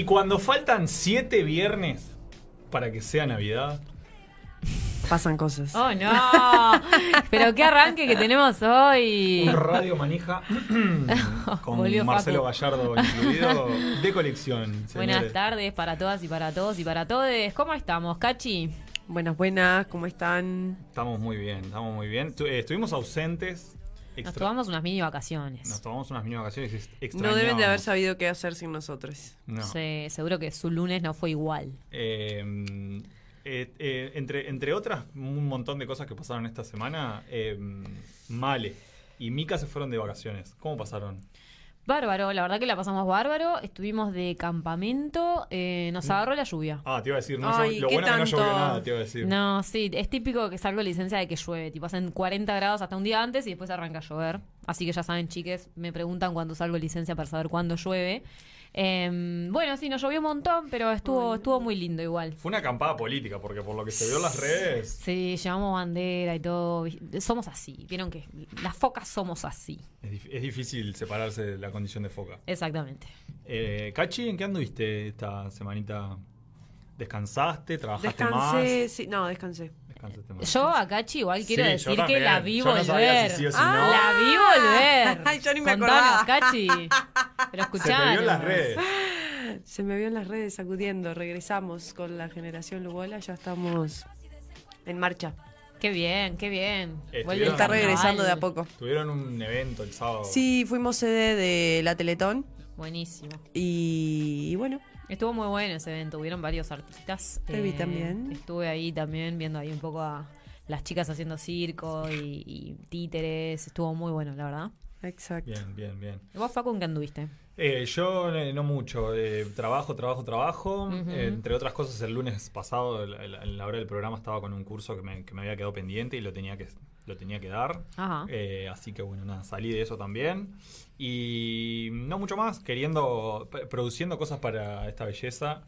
Y cuando faltan siete viernes para que sea Navidad, Pasan cosas. Oh, no. Pero qué arranque que tenemos hoy. un radio manija con Volvió Marcelo Facu. Gallardo incluido de colección. Buenas tardes para todas y para todos y para todes. ¿Cómo estamos, Cachi? Buenas, buenas, ¿cómo están? Estamos muy bien, estamos muy bien. Eh, estuvimos ausentes. Nos tomamos unas mini vacaciones. nos tomamos unas mini vacaciones. No deben de haber sabido qué hacer sin nosotros. No. Sí, seguro que su lunes no fue igual. Eh, eh, eh, entre, entre otras, un montón de cosas que pasaron esta semana, eh, Male y Mika se fueron de vacaciones. ¿Cómo pasaron? Bárbaro, la verdad que la pasamos bárbaro. Estuvimos de campamento, eh, nos agarró la lluvia. Ah, te iba a decir, no Ay, lo ¿qué bueno es que no llovió nada, te iba a decir. No, sí, es típico que salgo licencia de que llueve. Tipo, hacen 40 grados hasta un día antes y después arranca a llover. Así que ya saben, chiques, me preguntan cuándo salgo licencia para saber cuándo llueve. Em, bueno, sí, nos llovió un montón, pero estuvo, estuvo muy lindo igual. Fue una acampada política, porque por lo que se vio en las redes, Sí, llevamos bandera y todo. Somos así. Vieron que las focas somos así. es, dif- es difícil separarse de la condición de foca. Exactamente. Eh, Cachi, ¿en qué anduviste esta semanita? ¿Descansaste? ¿Trabajaste Descansé, más? sí, no, descansé. Más. Yo a Cachi igual quiero Sí, decir que la vi Yo no sabía volver. si sí o si Ah, no. La vi volver. Ay, yo ni me Contanos, acordaba. Cachi. Pero Se te escuchanos. vio en las redes. Se me vio en las redes sacudiendo. Regresamos con la generación Lugola, ya estamos en marcha. Qué bien, qué bien. Está regresando de a poco. Tuvieron un evento el sábado. Sí, fuimos sede de la Teletón Buenísimo. y, y bueno, Estuvo muy bueno ese evento, hubieron varios artistas. Eh, Te vi también. Estuve ahí también viendo ahí un poco a las chicas haciendo circo y, y títeres. Estuvo muy bueno, la verdad. exacto. Bien, bien, bien. ¿Y ¿Vos, Facu, en qué anduviste? Eh, yo eh, no mucho. eh, trabajo, trabajo, trabajo. Entre otras cosas, el lunes pasado, en la hora del programa, estaba con un curso que me, que me había quedado pendiente y lo tenía que, lo tenía que dar. Ajá. Eh, así que bueno, nada, salí de eso también. Y no mucho más, queriendo, produciendo cosas para esta belleza.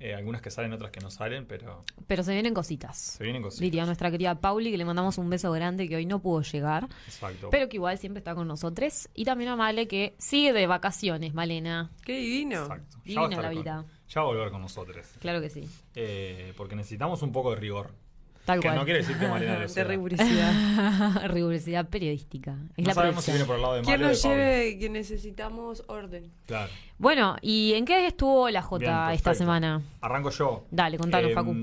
Eh, algunas que salen, otras que no salen, pero Pero se vienen cositas. se vienen cositas. Diría nuestra querida Pauli, que le mandamos un beso grande, que hoy no pudo llegar, Exacto. pero que igual siempre está con nosotros. Y también a Male, que sigue de vacaciones, Malena. Qué divino. Exacto. Ya va a Divina la con- vida. ya va a volver con nosotros. Claro que sí. Eh, porque necesitamos un poco de rigor. Tal que cual. no quiere decir que Malena lo De rigurosidad. Rigurosidad periodística. Es No la sabemos si viene por el lado de ¿Quién Male o de nos lleve que necesitamos orden? Claro. Bueno, ¿y en qué estuvo la J Bien, esta semana? Arranco yo. Dale, contanos, Eh, Facu.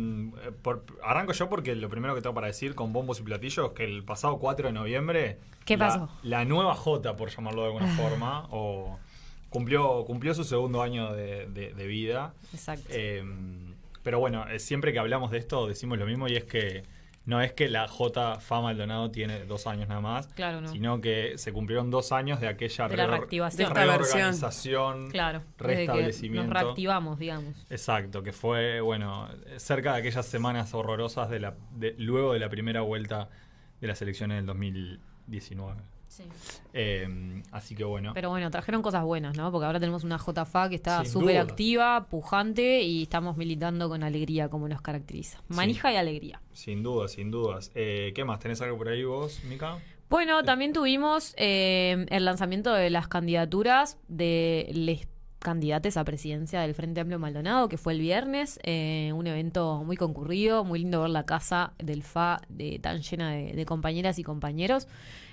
por- arranco yo porque lo primero que tengo para decir con bombos y platillos que el pasado 4 de noviembre. ¿Qué la- pasó? La nueva J, por llamarlo de alguna forma, o cumplió, cumplió su segundo año de, de- de vida. Exacto. Eh, pero bueno, eh, siempre que hablamos de esto decimos lo mismo y es que no es que la J Fa Maldonado tiene dos años nada más, Claro, no. sino que se cumplieron dos años de aquella De la reactivación. De reorganización, claro. Desde que restablecimiento. nos reactivamos, digamos. Exacto, que fue, bueno, cerca de aquellas semanas horrorosas de la, de- luego de la primera vuelta de las elecciones del 2019. Sí. Eh, así que bueno. Pero bueno, trajeron cosas buenas, ¿no? Porque ahora tenemos una JFA que está súper duda. activa, pujante y estamos militando con alegría como nos caracteriza. Manija y alegría. Sin dudas, sin dudas. Eh, ¿Qué más? ¿Tenés algo por ahí vos, Mica? Bueno, también tuvimos eh, el lanzamiento de las candidaturas de les candidates a presidencia del Frente Amplio Maldonado, que fue el viernes, eh, un evento muy concurrido, muy lindo ver la casa del FA de, tan llena de, de compañeras y compañeros.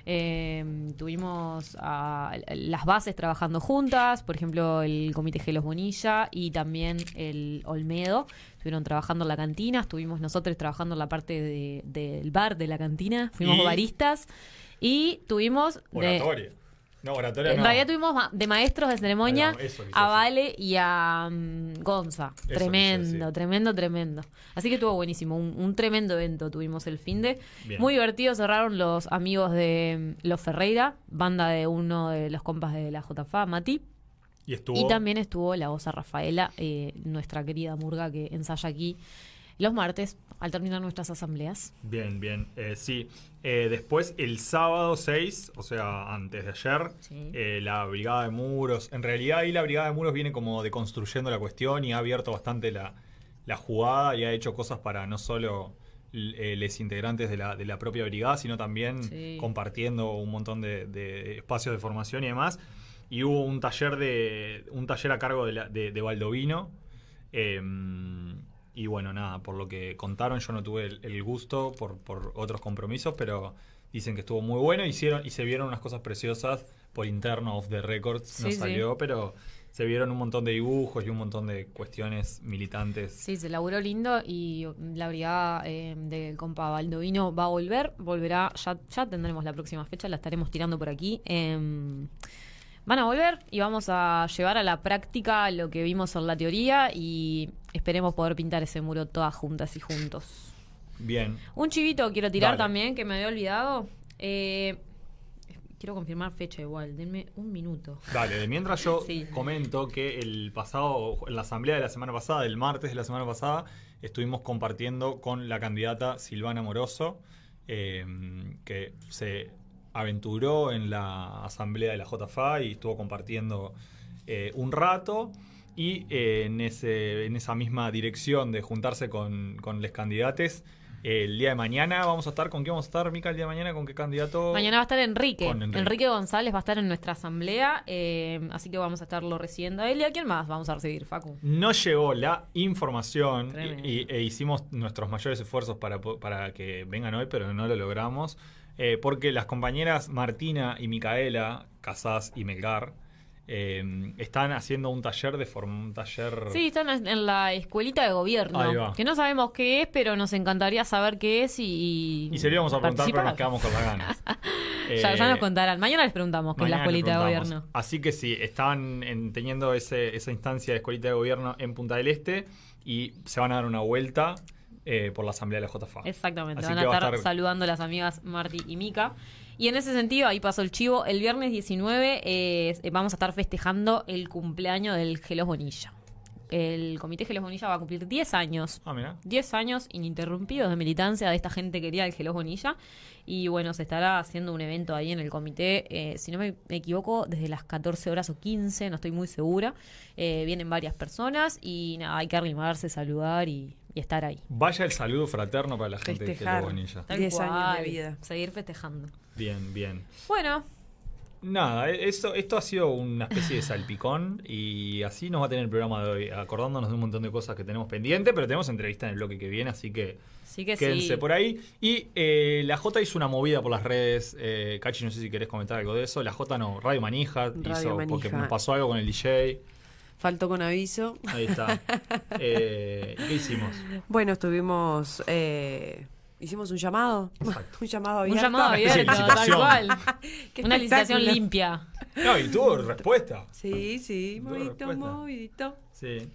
Eh, tuvimos a- las bases trabajando juntas, por ejemplo, el Comité Gelos Bonilla y también el Olmedo. Estuvieron trabajando en la cantina, estuvimos nosotros trabajando en la parte de- del bar de la cantina, fuimos Y- baristas y tuvimos de, Oratoria. No, oratoria en no. realidad tuvimos de maestros de ceremonia a. Vale y a mm, Gonza. tremendo, tremendo, tremendo. Así que estuvo buenísimo. Un, un tremendo evento tuvimos el fin de. Bien. Muy divertido. Cerraron los amigos de mm, Los Ferreira, banda de uno de los compas de la JFA, Mati. Y estuvo. Y también estuvo la osa Rafaela, eh, nuestra querida Murga que ensaya aquí los martes al terminar nuestras asambleas. Bien, bien. Eh, sí. Eh, después, el sábado 6, o sea, antes de ayer, Sí. eh, la Brigada de Muros. En realidad, ahí la Brigada de Muros viene como deconstruyendo la cuestión y ha abierto bastante la, la jugada y ha hecho cosas para no solo los integrantes de la, de la propia brigada, sino también Sí. compartiendo un montón de, de espacios de formación y demás. y hubo un taller de un taller a cargo de, la- de, de Baldovino. eh, y bueno, nada, por lo que contaron, yo no tuve el, el gusto por, por otros compromisos, pero dicen que estuvo muy bueno. Hicieron y se vieron unas cosas preciosas por interno of the records, no sí. salió, pero se vieron un montón de dibujos y un montón de cuestiones militantes. Sí, se laburó lindo y la brigada eh, del compa Baldovino va a volver, volverá, ya, ya tendremos la próxima fecha, la estaremos tirando por aquí. Em, van a volver y vamos a llevar a la práctica lo que vimos en la teoría y esperemos poder pintar ese muro todas juntas y juntos. Bien. Un chivito quiero tirar Dale. también, que me había olvidado. Eh, quiero confirmar fecha igual, denme un minuto. Dale, de mientras yo Sí. comento que el pasado, en la asamblea de la semana pasada, el martes de la semana pasada, estuvimos compartiendo con la candidata Silvana Moroso, eh, que se aventuró en la asamblea de la JFA y estuvo compartiendo eh, un rato. Y eh, en, ese, en esa misma dirección de juntarse con, con los candidatos, el día de mañana vamos a estar, ¿con qué vamos a estar, Mica, el día de mañana? ¿Con qué candidato? Mañana va a estar Enrique. Enrique. Enrique. González va a estar en nuestra asamblea, eh, así que vamos a estarlo recibiendo a él. ¿Y a quién más vamos a recibir, Facu? No llegó la información y, e hicimos nuestros mayores esfuerzos para, para que vengan hoy, pero no lo logramos. eh, porque las compañeras Martina y Micaela, Casás y Melgar, eh, están haciendo un taller de forma, un taller. Sí, están en la escuelita de gobierno. Que no sabemos qué es, pero nos encantaría saber qué es y. Y se lo íbamos a preguntar, pero nos quedamos con las ganas. ya, ya Eh, nos contarán. Mañana les preguntamos qué es la escuelita de gobierno. Así que sí, están en- teniendo ese- esa instancia de escuelita de gobierno en Punta del Este y se van a dar una vuelta eh, por la asamblea de la JFA. Exactamente, Así van a que va a estar, estar- saludando a las amigas Marty y Mika. Y en ese sentido, ahí pasó el chivo. El viernes 19 eh, vamos a estar festejando el cumpleaños del Gelos Bonilla. El Comité Gelos Bonilla va a cumplir 10 años. Ah, mira. 10 años ininterrumpidos de militancia de esta gente querida del Gelos Bonilla. Y bueno, se estará haciendo un evento ahí en el comité, eh, si no me equivoco, desde las 14 horas o 15, no estoy muy segura. Eh, vienen varias personas y nada, hay que arrimarse, saludar y, y estar ahí. Vaya el saludo fraterno para la gente Festejar. de Bonilla. Tal 10 años de vida. Seguir festejando. Bien, bien. Bueno, Nada, e- esto, esto ha sido una especie de salpicón y así nos va a tener el programa de hoy, acordándonos de un montón de cosas que tenemos pendiente, pero tenemos entrevista en el bloque que viene, así que sí que quédense sí. por ahí. Y eh, la J hizo una movida por las redes, eh, Cachi, no sé si querés comentar algo de eso. La J no, Radio Manija Radio hizo, porque nos pasó algo con el DJ. Faltó con aviso. Ahí está. Eh, ¿y ¿Qué hicimos? Bueno, estuvimos. eh, hicimos un llamado. Exacto. un llamado Un abierto. llamado Una especie de abierto, tal licitación. cual. Una licitación limpia. No, y tuvo respuesta. Sí, sí, movidito, movidito. Sí.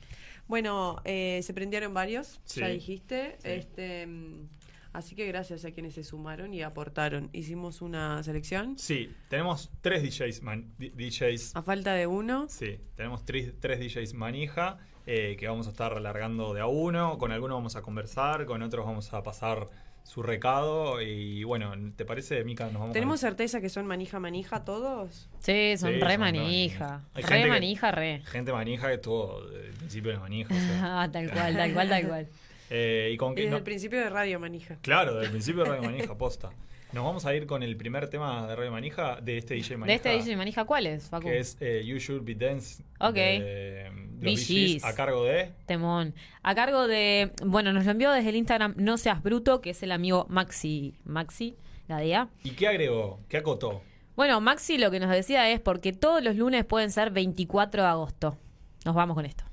Bueno, eh, se prendieron varios, Sí. ya dijiste. Sí. Este, mm, así que gracias a quienes se sumaron y aportaron. Hicimos una selección. Sí, tenemos tres DJs, man- DJs A falta de uno. Sí, tenemos tres, tres DJs manija eh, que vamos a estar alargando de a uno. Con algunos vamos a conversar, con otros vamos a pasar su recado. Y bueno, ¿te parece, Mica? Nos vamos ¿Tenemos certeza que son manija manija todos? Sí, son Sí, re son manija. Re que- manija, re. gente manija que estuvo desde el principio de manija. o sea. Ah, tal cual, tal cual, tal cual. Eh, y con desde no- el principio de Radio Manija. claro, desde el principio de Radio Manija, posta. Nos vamos a ir con el primer tema de Radio Manija de este DJ Manija. De este DJ manija, ¿cuál es, Facu? Que es eh, You Should Be Dance. Ok. de, los a cargo de. Temón. A cargo de. Bueno, nos lo envió desde el Instagram No Seas Bruto, que es el amigo Maxi. Maxi, Gadea. ¿Y qué agregó? ¿Qué acotó? Bueno, Maxi lo que nos decía es porque todos los lunes pueden ser 24 de agosto. Nos vamos con esto.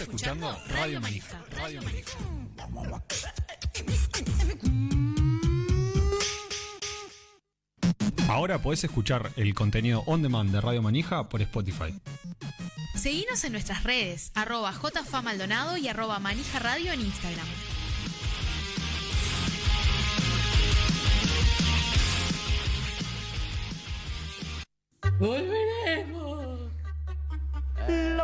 Estás escuchando Radio Manija. Radio Manija. Ahora podés escuchar el contenido on demand de Radio Manija por Spotify. Seguinos en nuestras redes, arroba jfamaldonado y arroba manija radio en Instagram.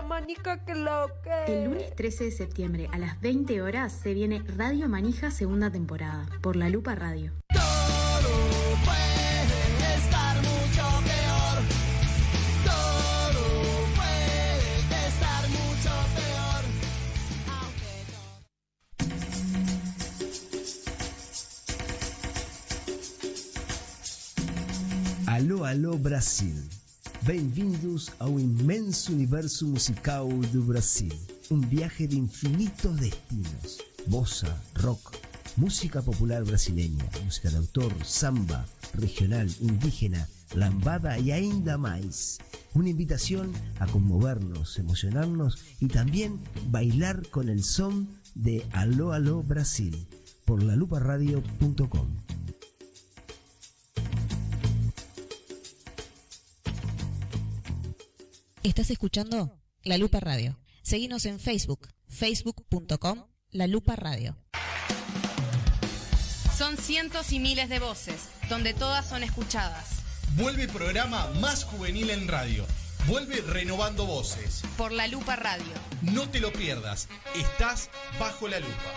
Manica que lo que. El lunes 13 de septiembre a las 20 horas se viene Radio Manija segunda temporada por La Lupa Radio. estar mucho peor. Todo puede estar mucho peor. Alô, alô Brasil. Bem-vindos ao imenso universo musical do Brasil. Um viaje de infinitos destinos. Bossa, rock, música popular brasileña, música de autor, samba, regional, indígena, lambada e ainda mais. Una invitación a conmovernos, emocionarnos y también bailar con el son de Aló, aló Brasil por laluparadio.com. Estás escuchando La Lupa Radio. Seguinos en Facebook, facebook.com La Lupa Radio. Son cientos y miles de voces, donde todas son escuchadas. Vuelve el programa más juvenil en radio. Vuelve renovando voces. Por La Lupa Radio. No te lo pierdas. Estás bajo la lupa.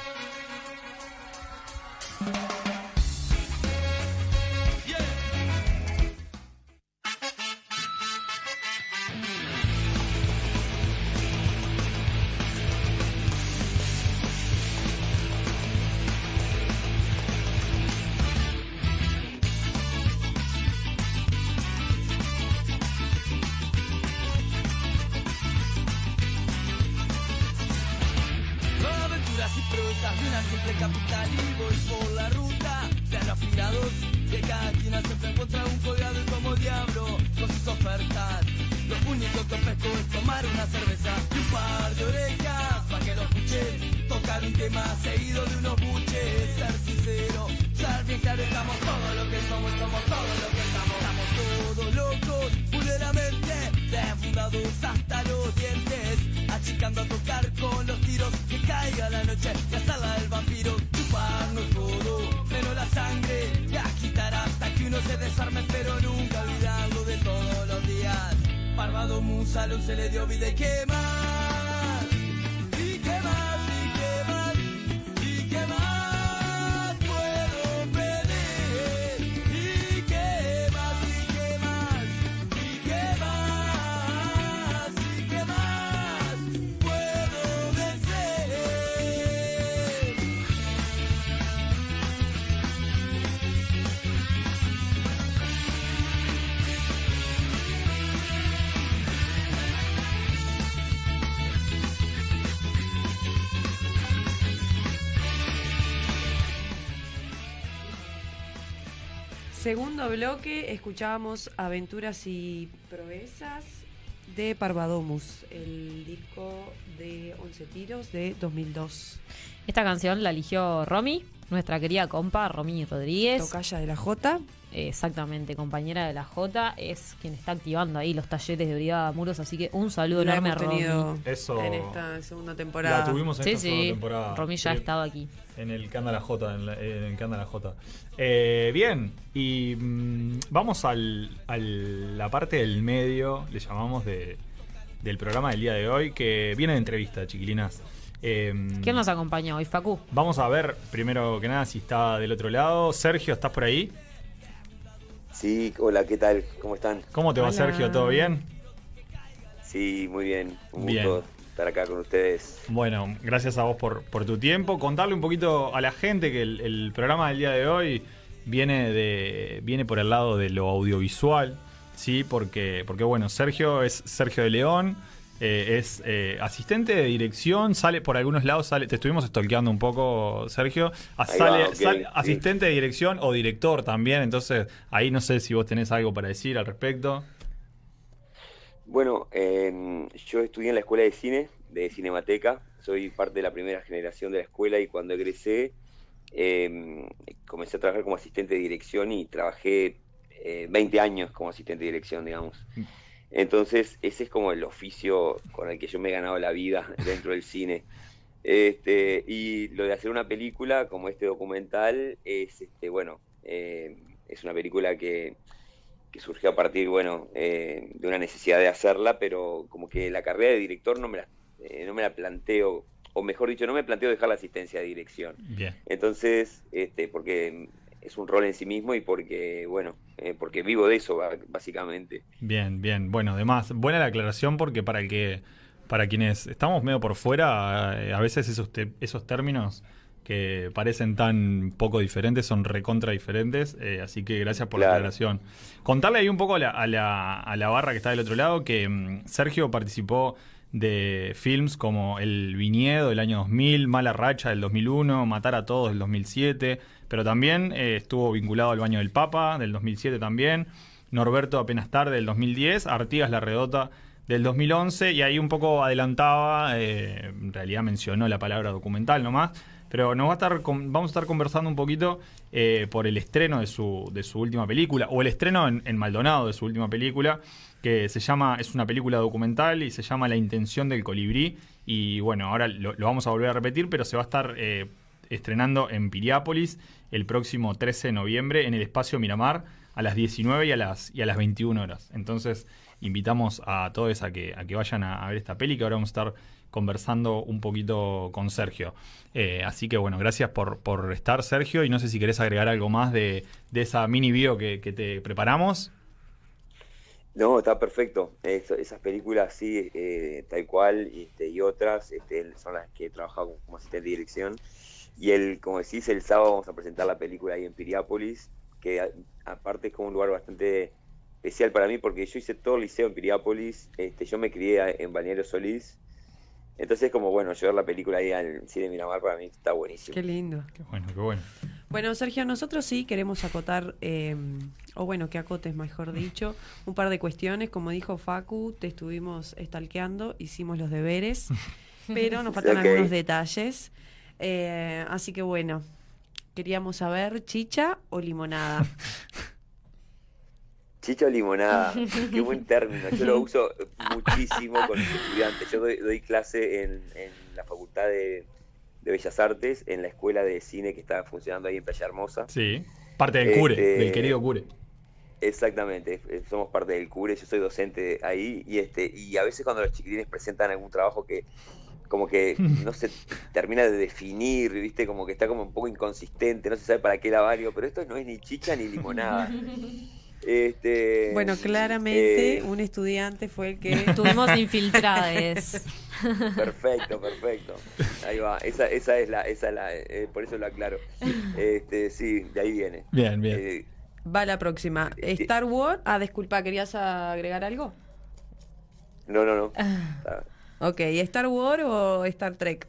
Segundo bloque, escuchábamos Aventuras y Proezas de Parvadomus, el disco de 11 tiros de 2002. Esta canción la eligió Romy, nuestra querida compa Romy Rodríguez. Tocaya de la J. Exactamente, compañera de la J, es quien está activando ahí los talleres de Brigada Muros, así que un saludo La enorme a hemos Romy. tenido Eso- en esta segunda temporada. La tuvimos en Sí, esta segunda sí, temporada. Romy ya ha estado aquí. En el que anda la J, en, la, en el que anda la J. Eh, bien, y mm, vamos al, a la parte del medio, le llamamos, de, del programa del día de hoy, que viene de entrevista, chiquilinas. Eh, ¿Quién nos acompaña hoy, Facu? Vamos a ver, primero que nada, si está del otro lado. Sergio, ¿estás por ahí? Sí, hola, ¿qué tal? ¿Cómo están? ¿Cómo te va, Hola. Sergio? ¿Todo bien? Sí, muy bien. Un Bien. gusto estar acá con ustedes. Bueno, gracias a vos por, por tu tiempo. Contarle un poquito a la gente que el, el programa del día de hoy viene de viene por el lado de lo audiovisual, sí, porque porque bueno, Sergio es Sergio de León, Eh, es eh, asistente de dirección, sale por algunos lados, sale, te estuvimos stalkeando un poco, Sergio. Ah, sale, va, asistente de dirección o director también, entonces ahí no sé si vos tenés algo para decir al respecto. Bueno, eh, yo estudié en la escuela de cine, de Cinemateca. Soy parte de la primera generación de la escuela y cuando egresé eh, comencé a trabajar como asistente de dirección y trabajé eh, 20 años como asistente de dirección, digamos. Entonces, ese es como el oficio con el que yo me he ganado la vida dentro del cine. Este, y lo de hacer una película como este documental es, este, bueno, eh, es una película que, que surgió a partir, bueno, eh, de una necesidad de hacerla, pero como que la carrera de director no me la, eh, no me la planteo, o mejor dicho, no me planteo dejar la asistencia de dirección. Bien. Entonces, este, porque es un rol en sí mismo y porque, bueno, eh, porque vivo de eso, básicamente. Bien, bien. Bueno, además, buena la aclaración porque para el que para quienes estamos medio por fuera, eh, a veces esos, te- esos términos que parecen tan poco diferentes son recontra diferentes, eh, así que gracias por la aclaración. Contarle ahí un poco a la, a la, a la barra que está del otro lado que mm, Sergio participó de films como El Viñedo del año 2000, Mala Racha del 2001, Matar a Todos del 2007, pero también eh, estuvo vinculado al Baño del Papa del 2007 también, Norberto apenas tarde del 2010, Artigas La Redota del 2011 y ahí un poco adelantaba, eh, en realidad mencionó la palabra documental nomás, pero nos va a estar vamos a estar conversando un poquito eh, por el estreno de su, de su última película, o el estreno en, Maldonado de su última película, que se llama, es una película documental y se llama La intención del colibrí. Y bueno, ahora lo, lo vamos a volver a repetir, pero se va a estar eh, estrenando en Piriápolis el próximo 13 de noviembre en el espacio Miramar a las 19 y a las, y a las 21 horas. Entonces, invitamos a todos a que, a que vayan a, a ver esta peli, que ahora vamos a estar conversando un poquito con Sergio. Eh, así que bueno, gracias por, por estar, Sergio, y no sé si querés agregar algo más de, de esa mini bio que, que te preparamos. No, está perfecto. Esas películas, sí, eh, tal cual, y, este, y otras, este, son las que he trabajado como asistente de dirección. Y el, como decís, el sábado vamos a presentar la película ahí en Piriápolis, que aparte es como un lugar bastante especial para mí, porque yo hice todo el liceo en Piriápolis, este, yo me crié en Balneario Solís, entonces como bueno, llevar la película ahí al cine Miramar para mí está buenísimo. Qué lindo. Qué bueno, qué bueno. Bueno, Sergio, nosotros sí queremos acotar, eh, o bueno, que acotes, mejor dicho, un par de cuestiones. Como dijo Facu, te estuvimos estalqueando, hicimos los deberes, pero nos faltan algunos detalles. Eh, así que bueno, queríamos saber, chicha o limonada. Chicha o limonada, qué buen término. Yo lo uso muchísimo con los estudiantes. Yo doy, doy clase en, en la Facultad de, de Bellas Artes, en la Escuela de Cine que está funcionando ahí en Playa Hermosa. Sí, parte del cure, Este, del querido cure. Exactamente, somos parte del CURE, yo soy docente ahí y este y a veces cuando los chiquilines presentan algún trabajo que como que no se termina de definir, ¿viste? Como que está como un poco inconsistente, no se sabe para qué la vario, pero esto no es ni chicha ni limonada. Este, bueno, claramente eh, un estudiante fue el que... Estuvimos infiltrades. Perfecto, perfecto. Ahí va, esa, esa es la, esa es la, eh, por eso lo aclaro. Este, sí, de ahí viene. Bien, bien. Eh, Va la próxima. Star Wars. Ah, disculpa, ¿querías agregar algo? no, no, no. Ah. Ok, ¿Star Wars o Star Trek?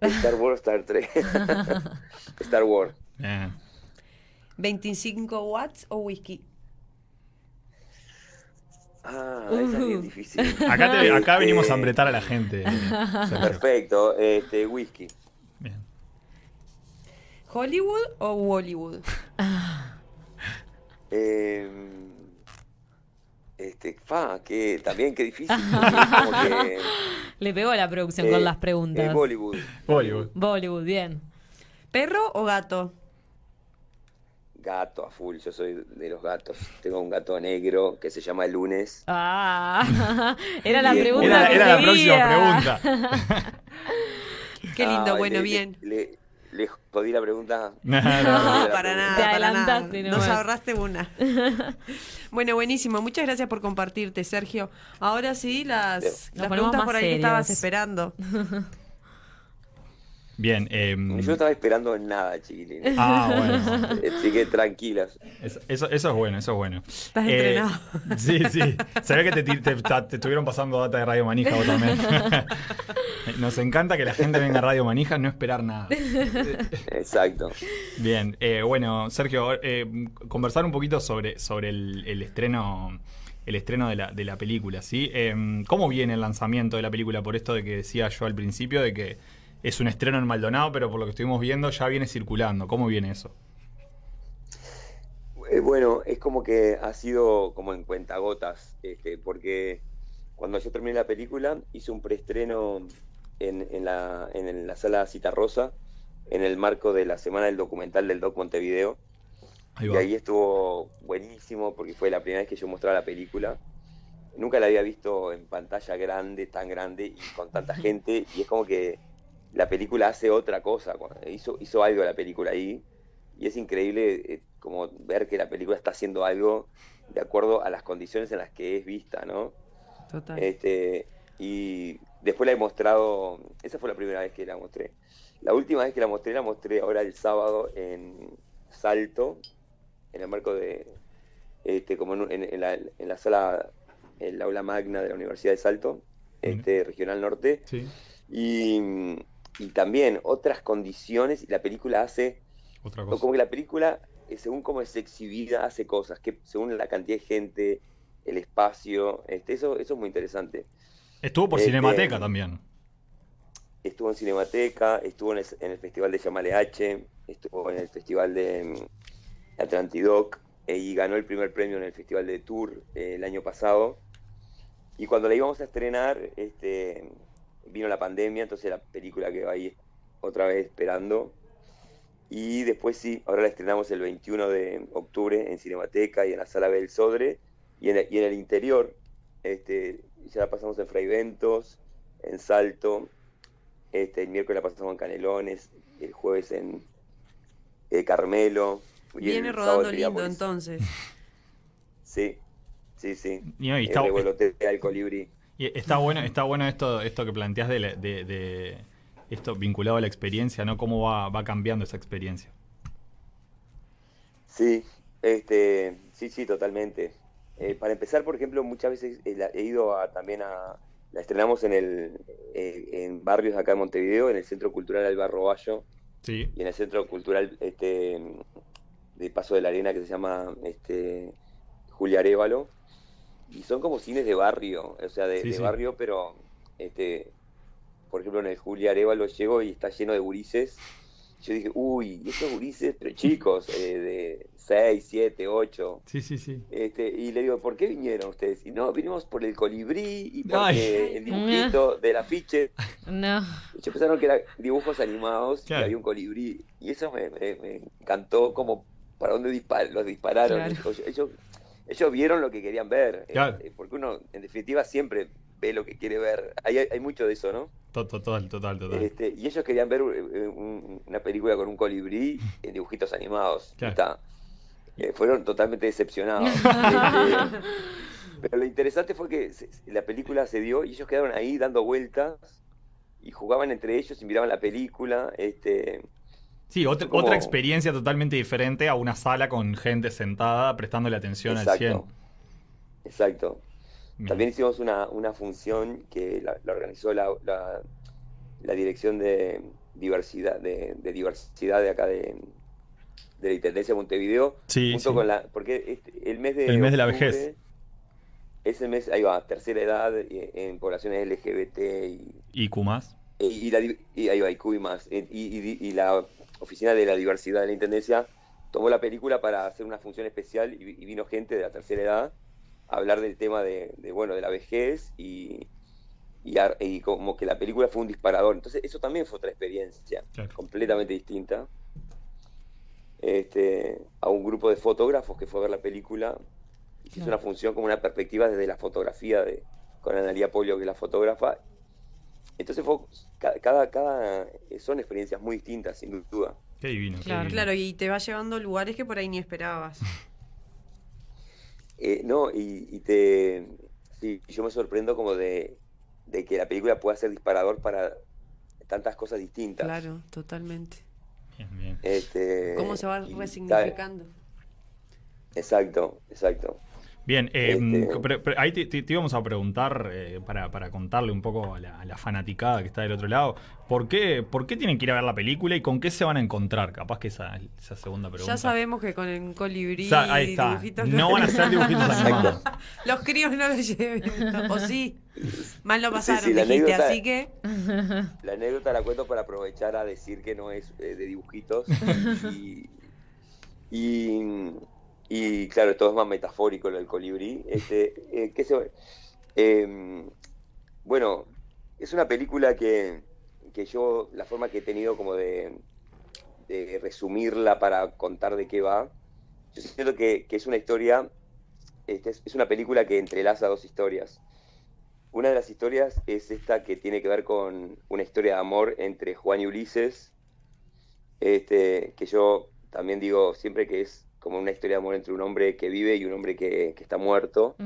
Star Wars, Star Trek. Star Wars. Bien. ¿25 watts o whisky? Ah, esa es bien difícil. Acá, te- acá Este, venimos a ambretar a la gente. Sergio. Perfecto, este, whisky. ¿Hollywood o Bollywood? Eh, este, fa, que también qué difícil. que, Le pegó a la producción eh, con las preguntas. eh, Bollywood. Bollywood. Bollywood, bien. ¿Perro o gato? Gato a full, yo soy de los gatos. Tengo un gato negro que se llama el lunes. Ah, era la pregunta Era, que era la próxima pregunta. Qué lindo, Ay, bueno, le- bien. Le, le jodí la pregunta. No, no, para nada. Te para adelantaste nada. Nos ahorraste una. bueno, buenísimo. Muchas gracias por compartirte, Sergio. Ahora sí, las, las preguntas por ahí que estabas serios. esperando. Bien. em, Yo no estaba esperando nada, chiquilines. Ah, bueno. Así que tranquilas. Eso, eso, eso es bueno, eso es bueno. Eh, Estás entrenado. Sí, sí. Se ve que te, te- te estuvieron pasando data de Radio Manija vos también. Nos encanta que la gente venga a Radio Manija no esperar nada. Exacto. Bien, eh, bueno, Sergio, eh, conversar un poquito sobre, sobre el, el estreno el estreno de la, de la película, ¿sí? Eh, ¿Cómo viene el lanzamiento de la película? Por esto de que decía yo al principio, de que es un estreno en Maldonado, pero por lo que estuvimos viendo ya viene circulando. ¿Cómo viene eso? Eh, bueno, es como que ha sido como en cuentagotas, este, porque cuando yo terminé la película hice un preestreno en, en la, en la sala Citarrosa en el marco de la semana del documental del Doc Montevideo. Ahí y ahí estuvo buenísimo porque fue la primera vez que yo mostraba la película. Nunca la había visto en pantalla grande, tan grande y con tanta gente. Y es como que la película hace otra cosa. Hizo, hizo algo la película ahí. Y es increíble eh, como ver que la película está haciendo algo de acuerdo a las condiciones en las que es vista, ¿no? Total. Este, y después la he mostrado, esa fue la primera vez que la mostré. La última vez que la mostré, la mostré ahora el sábado en Salto, en el marco de, este, como en, en- en la, en la sala, en la aula magna de la Universidad de Salto, este, Regional Norte. Sí. Y, y también otras condiciones, y la película hace, Otra o cosa. como que la película, eh, según cómo es exhibida, hace cosas, que según la cantidad de gente, el espacio, este, eso, eso es muy interesante. Estuvo por Este, Cinemateca también. Estuvo en Cinemateca, estuvo en el, en el Festival de Llamale H, estuvo en el Festival de mm, Atlantidoc eh, y ganó el primer premio en el Festival de Tour eh, el año pasado. Y cuando la íbamos a estrenar, este, vino la pandemia, entonces la película quedó ahí otra vez esperando. Y después sí, ahora la estrenamos el 21 de octubre en Cinemateca y en la Sala B del Sodre. Y en el, y en el interior, este, ya la pasamos en Fraiventos, en Salto, este, el miércoles la pasamos en Canelones, el jueves en eh, Carmelo. y Viene el rodando lindo entonces. Sí, sí, sí. Y Eh, está- revolotea el colibrí. Y está bueno, está bueno esto, esto que planteas de, la- de- de- esto vinculado a la experiencia, ¿no? Cómo va, va cambiando esa experiencia. Sí, este, sí, sí, totalmente. Eh, para empezar, por ejemplo, muchas veces eh, he ido a, también a, la estrenamos en el, eh, en barrios acá en Montevideo, en el Centro Cultural Alba Roballo Sí. y en el Centro Cultural este, de Paso de la Arena que se llama este, Julia Arevalo. Y son como cines de barrio, o sea, de, Sí, de sí. barrio, pero, este, por ejemplo, en el Julia Arevalo llego y está lleno de gurises. Yo dije, uy, esos gurises, pero chicos, eh, de 6, 7, 8. Sí, sí, sí. Este, y le digo, ¿por qué vinieron ustedes? Y no, vinimos por el colibrí y Ay. el dibujito del afiche. No. Ellos pensaron que eran dibujos animados Claro. y había un colibrí. Y eso me, me- me encantó como para dónde dispar, los dispararon. Claro. Ellos, ellos, ellos vieron lo que querían ver. Claro. eh, porque uno, en definitiva, siempre ve lo que quiere ver. Hay, hay, mucho de eso, ¿no? To- Total, total, total. Este, y ellos querían ver eh, un- una película con un colibrí en dibujitos animados. Claro. Está. Eh, fueron totalmente decepcionados. Este, pero lo interesante fue que se- la película se dio y ellos quedaron ahí dando vueltas y jugaban entre ellos y miraban la película. Este, Sí, otra, como- otra experiencia totalmente diferente a una sala con gente sentada prestándole atención al 100. Exacto. Bien. También hicimos una, una función que la, la organizó la, la- la dirección de diversidad de, de diversidad de acá de, de la Intendencia de Montevideo, Sí, junto sí. con la, porque este- el mes de El mes de la vejez. Es el mes, ahí va, tercera edad eh, en poblaciones LGBT y, ¿Y Q más? y, y la, di- y ahí va, y Q y más. Y, y- y la oficina de la diversidad de la Intendencia tomó la película para hacer una función especial y, vi- y vino gente de la tercera edad a hablar del tema de, de, bueno, de la vejez y, y, a- y como que la película fue un disparador. Entonces eso también fue otra experiencia Claro. completamente distinta. Este, a un grupo de fotógrafos que fue a ver la película. Hizo Claro. una función como una perspectiva desde la fotografía de, con Analia Polio, que es la fotógrafa. Entonces fue, ca- cada, cada, son experiencias muy distintas, sin duda. Qué divino. qué Claro. divino. Claro, y te va llevando a lugares que por ahí ni esperabas. Eh, no, y, y te. Sí, yo me sorprendo como de, de que la película pueda ser disparador para tantas cosas distintas. Claro, totalmente. Bien, bien. Este, ¿Cómo se va y- resignificando? Exacto, exacto. Bien, eh, Este- pero- pero ahí te, te- te íbamos a preguntar, eh, para, para contarle un poco a la, a la fanaticada que está del otro lado, ¿por qué, ¿por qué tienen que ir a ver la película y con qué se van a encontrar? Capaz que esa es esa segunda pregunta. Ya sabemos que con el colibrí ahí está. dibujitos No van a ser dibujitos animados. Los críos no los lleven. O sí. Mal lo Sí, pasaron, sí, la dijiste, anécdota- así que. La anécdota la cuento para aprovechar a decir que no es eh, de dibujitos. y, y, y, claro, todo es más metafórico del colibrí. Este, eh, ¿qué se- eh, bueno, es una película que, que yo, la forma que he tenido como de, resumirla para contar de qué va, yo siento que, que es una historia, este, es, es una película que entrelaza dos historias. Una de las historias es esta que tiene que ver con una historia de amor entre Juan y Ulises, este, que yo también digo siempre que es como una historia de amor entre un hombre que vive y un hombre que, que está muerto,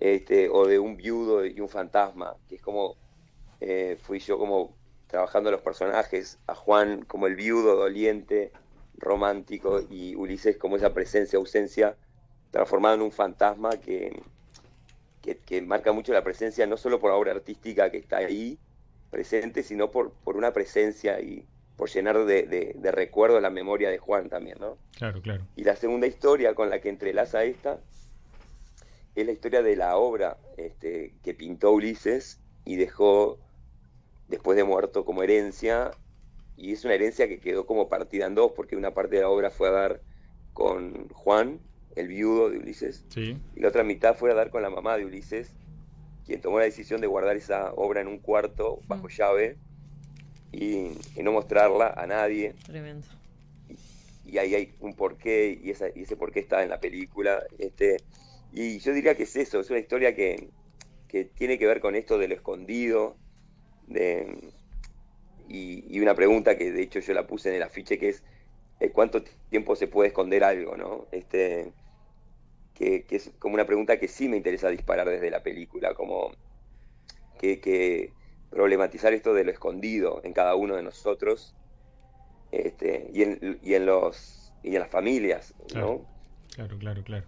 este, o de un viudo y un fantasma, que es como eh, fui yo como trabajando los personajes, a Juan como el viudo doliente, romántico, y Ulises como esa presencia, ausencia, transformado en un fantasma que, que, que marca mucho la presencia, no solo por la obra artística que está ahí presente, sino por, por una presencia y por llenar de, de, de recuerdos la memoria de Juan también, ¿no? Claro, claro. Y la segunda historia con la que entrelaza esta es la historia de la obra este, que pintó Ulises y dejó después de muerto como herencia. Y es una herencia que quedó como partida en dos, porque una parte de la obra fue a dar con Juan, el viudo de Ulises, Sí. y la otra mitad fue a dar con la mamá de Ulises, quien tomó la decisión de guardar esa obra en un cuarto bajo llave y, y no mostrarla a nadie Tremendo. y ahí hay un porqué y, esa, y ese porqué está en la película. Este, y yo diría que es eso, es una historia que, que tiene que ver con esto de lo escondido, de, y, y una pregunta que de hecho yo la puse en el afiche que es eh, cuánto tiempo se puede esconder algo, ¿no? Este, que, que es como una pregunta que sí me interesa disparar desde la película, como que, que problematizar esto de lo escondido en cada uno de nosotros este, y, en, los y en las familias, ¿no? Claro. Claro, claro, claro.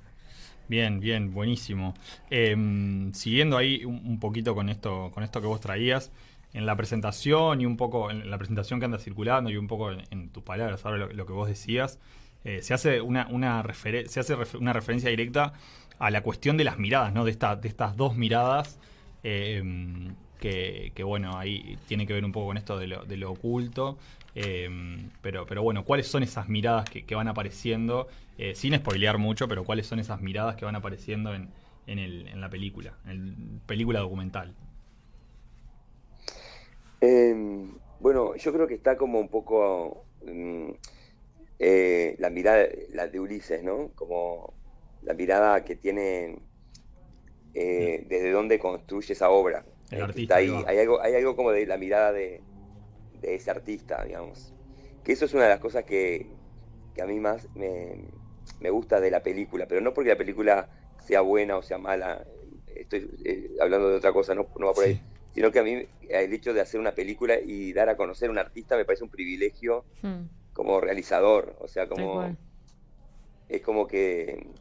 Bien, bien, buenísimo. Em, siguiendo ahí un, poquito con esto, con esto que vos traías, en la presentación y un poco en la presentación que anda circulando y un poco en, tus palabras, ahora lo, que vos decías, eh, se hace una, una se hace una referencia directa a la cuestión de las miradas, ¿no? De esta, de estas dos miradas. em, que, que, bueno, ahí tiene que ver un poco con esto de lo, de lo oculto. em, pero, pero bueno, ¿cuáles son esas miradas que, que van apareciendo? Eh, sin spoilear mucho, pero ¿cuáles son esas miradas que van apareciendo en, en, el, en la película? En la película documental. Eh, bueno, yo creo que está como un poco mm, eh, la mirada, la de Ulises, ¿no? Como la mirada que tiene eh, desde dónde construye esa obra. El Eh, que artista, ahí. Hay algo, hay algo como de la mirada de, de ese artista, digamos. Que eso es una de las cosas que, que a mí más me, me gusta de la película, pero no porque la película sea buena o sea mala, estoy eh, hablando de otra cosa, no, no va por ahí, sino que a mí el hecho de hacer una película y dar a conocer a un artista me parece un privilegio Mm, como realizador, o sea, como es como que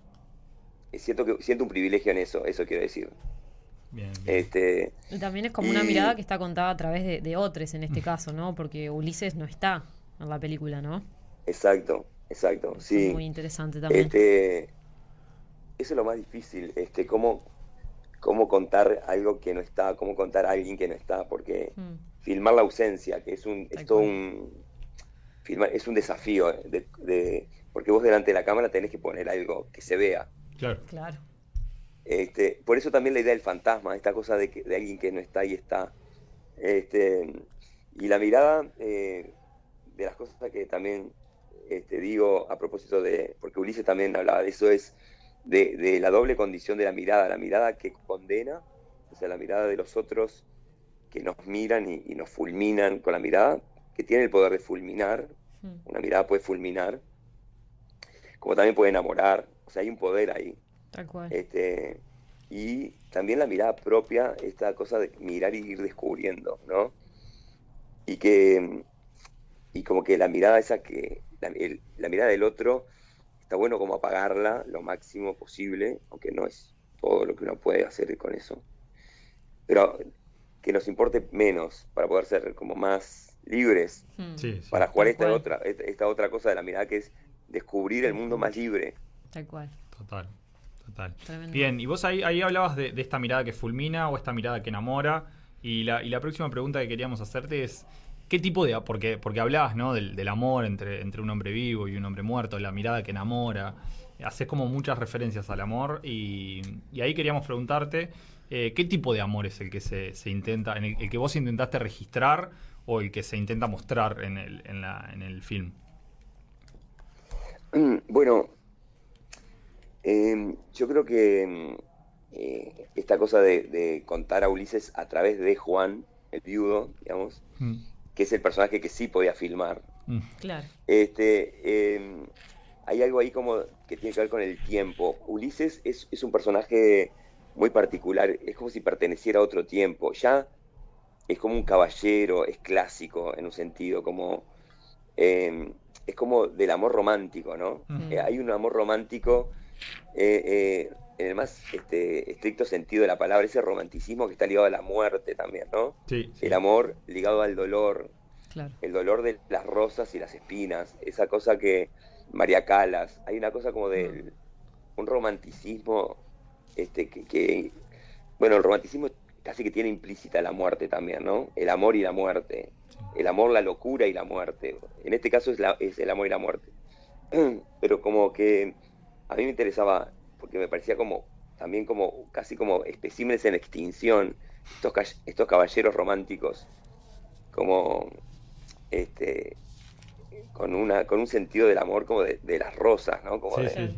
eh, siento que siento un privilegio en eso, eso quiero decir. Bien, Este, Y también es como una mirada que está contada a través de, de otros en este caso, ¿no? Porque Ulises no está en la película, ¿no? exacto, exacto, Eso sí. es muy interesante también. Este, eso es lo más difícil, este, cómo, cómo contar algo que no está, cómo contar a alguien que no está, porque Mm, filmar la ausencia, que es un, es todo un, filmar, es un desafío, eh, de, de- porque vos delante de la cámara tenés que poner algo que se vea. Claro. claro. Este, por eso también la idea del fantasma, esta cosa de, que, de alguien que no está y está. Este, y la mirada eh, de las cosas que también este, digo a propósito de, porque Ulises también hablaba de eso, es de, de la doble condición de la mirada, la mirada que condena, o sea, la mirada de los otros que nos miran y, y nos fulminan con la mirada, que tiene el poder de fulminar, Mm, una mirada puede fulminar, como también puede enamorar, o sea, hay un poder ahí. Tal cual. Este, y también la mirada propia, esta cosa de mirar y ir descubriendo, ¿no? y que y como que la mirada esa que la, el- la mirada del otro está bueno como apagarla lo máximo posible aunque no es todo lo que uno puede hacer con eso pero que nos importe menos para poder ser como más libres Hmm. Sí, sí. para jugar esta cual. otra esta, esta otra cosa de la mirada que es descubrir el mundo más libre Tal cual. Total, total. Tremendo. Bien, y vos ahí, ahí hablabas de, de esta mirada que fulmina o esta mirada que enamora. Y la, y la próxima pregunta que queríamos hacerte es, ¿qué tipo de... Porque, porque hablabas, ¿no? Del, del amor entre, entre un hombre vivo y un hombre muerto, la mirada que enamora. Haces como muchas referencias al amor y, y ahí queríamos preguntarte, eh, ¿qué tipo de amor es el que se, se intenta, en el, el que vos intentaste registrar o el que se intenta mostrar en el, en la, en el film? Bueno, eh, yo creo que mm, eh, esta cosa de, de contar a Ulises a través de Juan, el viudo, digamos, que es el personaje que sí podía filmar. Claro. Este, eh, hay algo ahí como que tiene que ver con el tiempo. Ulises es, es un personaje muy particular, es como si perteneciera a otro tiempo. Ya es como un caballero, es clásico en un sentido, como eh, es como del amor romántico, ¿no? Ujú. Eh, hay un amor romántico eh, eh, en el más este, estricto sentido de la palabra, ese romanticismo que está ligado a la muerte también, ¿no? Sí. El amor ligado al dolor, Claro. el dolor de las rosas y las espinas, esa cosa que María Calas, hay una cosa como de un romanticismo este que, que- bueno, el romanticismo casi que tiene implícita la muerte también, ¿no? El amor y la muerte, el amor, la locura y la muerte. En este caso es, la, es el amor y la muerte. Pero como que a mí me interesaba, porque me parecía como también como casi como especímenes en extinción, estos, ca- estos caballeros románticos, como este con una con un sentido del amor como de, de las rosas, ¿no? Como Sí, de- sí.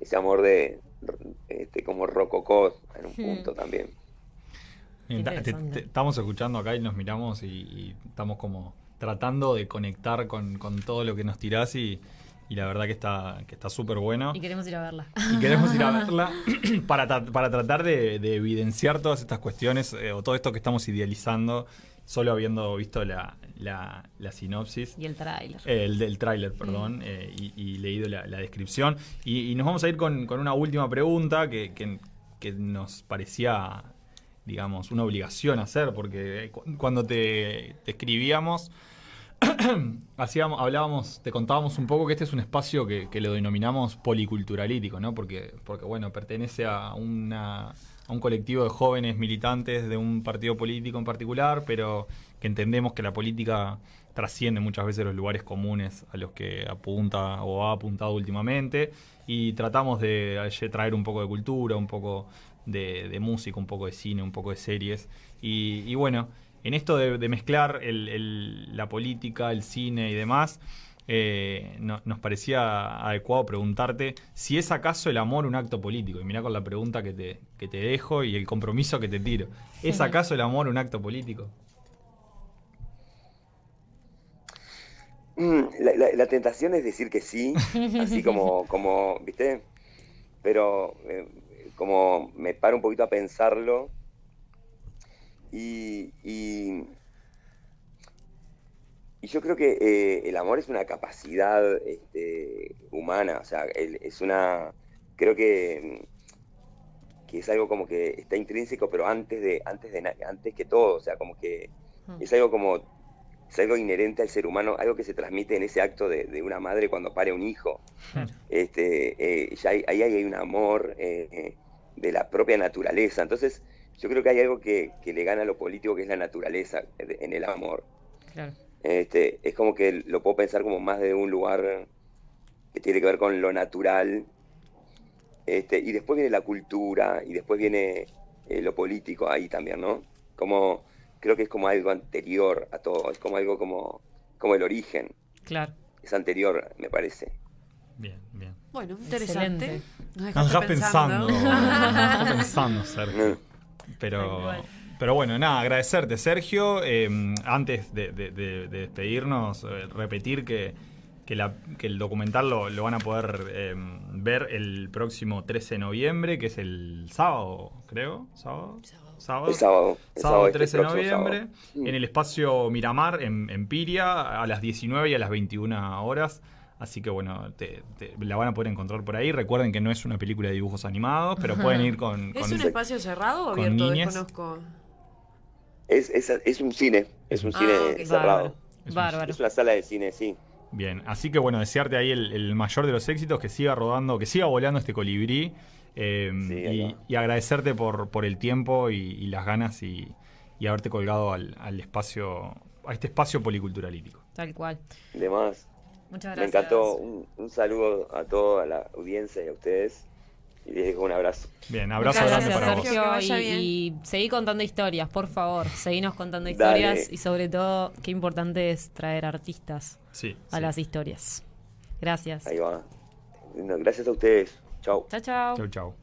ese amor de este como rococó en un Hmm. punto también. Bien, ta- te- Interesante. te- estamos escuchando acá y nos miramos y, y estamos como tratando de conectar con, con todo lo que nos tirás y, y la verdad que está que está súper bueno. Y queremos ir a verla. Y queremos ir a verla para, tra- para tratar de, de evidenciar todas estas cuestiones eh, o todo esto que estamos idealizando, solo habiendo visto la, la, la sinopsis. Y el tráiler. Eh, el del tráiler, perdón, eh, y, y leído la, la descripción. Y, y nos vamos a ir con, con una última pregunta que, que- que nos parecía, digamos, una obligación hacer, porque cu- cuando te, te escribíamos, hacíamos, hablábamos, te contábamos un poco que este es un espacio que, lo denominamos policulturalítico, ¿no? Porque, porque bueno, pertenece a una a un colectivo de jóvenes militantes de un partido político en particular, pero que entendemos que la política trasciende muchas veces los lugares comunes a los que apunta o ha apuntado últimamente y tratamos de traer un poco de cultura, un poco de, música, un poco de cine, un poco de series y bueno, en esto de, de mezclar el- el- la política, el cine y demás, eh, no- nos parecía adecuado preguntarte si es acaso el amor un acto político. Y mira con la pregunta que te, que te dejo y el compromiso que te tiro. ¿Es acaso el amor un acto político? Mm, La, la- la tentación es decir que sí, así como, como ¿viste? Pero eh, como me paro un poquito a pensarlo y, y, y yo creo que eh, el amor es una capacidad este, humana, o sea, el- es una, creo que, que es algo como que está intrínseco, pero antes de, antes de, antes que todo, o sea, como que es algo como es algo inherente al ser humano, algo que se transmite en ese acto de, de una madre cuando pare un hijo. Este, eh, ya hay- ahí hay un amor eh, eh, de la propia naturaleza. Entonces, yo creo que hay algo que, que le gana a lo político, que es la naturaleza en el amor. Claro. Este, es como que lo puedo pensar como más de un lugar que tiene que ver con lo natural. Este, y después viene la cultura, y después viene eh, lo político ahí también, ¿no? Como, creo que es como algo anterior a todo, es como algo como, como el origen. Claro. Es anterior, me parece. Bien, bien. Bueno, interesante. Excelente. Nos Nos pensando. nos dejás pensando, Sergio. Pero, pero bueno, nada, agradecerte, Sergio. Eh, antes de, de- de- de despedirnos, eh, repetir que, que, la- que el documental lo, lo van a poder eh, ver el próximo 13 de noviembre, que es el sábado, creo. ¿Sábado? sábado. El sábado, el sábado este 13 de noviembre, sábado. en el espacio Miramar, en, en Piria, a las 19 y a las 21 horas. Así que bueno, te- te- la van a poder encontrar por ahí. Recuerden que no es una película de dibujos animados, pero pueden ir con... ¿Es un espacio cerrado o con abierto? Desconozco. Es, es, es un cine, es un Ah, cine cerrado. Bárbaro. Es un- Bárbaro. Es una sala de cine, sí. Bien, así que bueno, desearte ahí el, el mayor de los éxitos, que siga rodando, que siga volando este colibrí. eh, Sí, y, y agradecerte por, por el tiempo y, y las ganas y, y haberte colgado al, al espacio, a este espacio policulturalítico. Tal cual. De más. Muchas Me gracias. encantó. Un, un saludo a toda la audiencia y a ustedes. Y les dejo un abrazo. Bien, abrazo Muchas grande gracias, para Sergio. vos. Que vaya Y, bien. y seguí contando historias, por favor. Seguinos contando Dale. historias y sobre todo, qué importante es traer artistas Sí, a sí. las historias. Gracias. Ahí va. No, gracias a ustedes. Chau. Chao, chao. Chau, chau.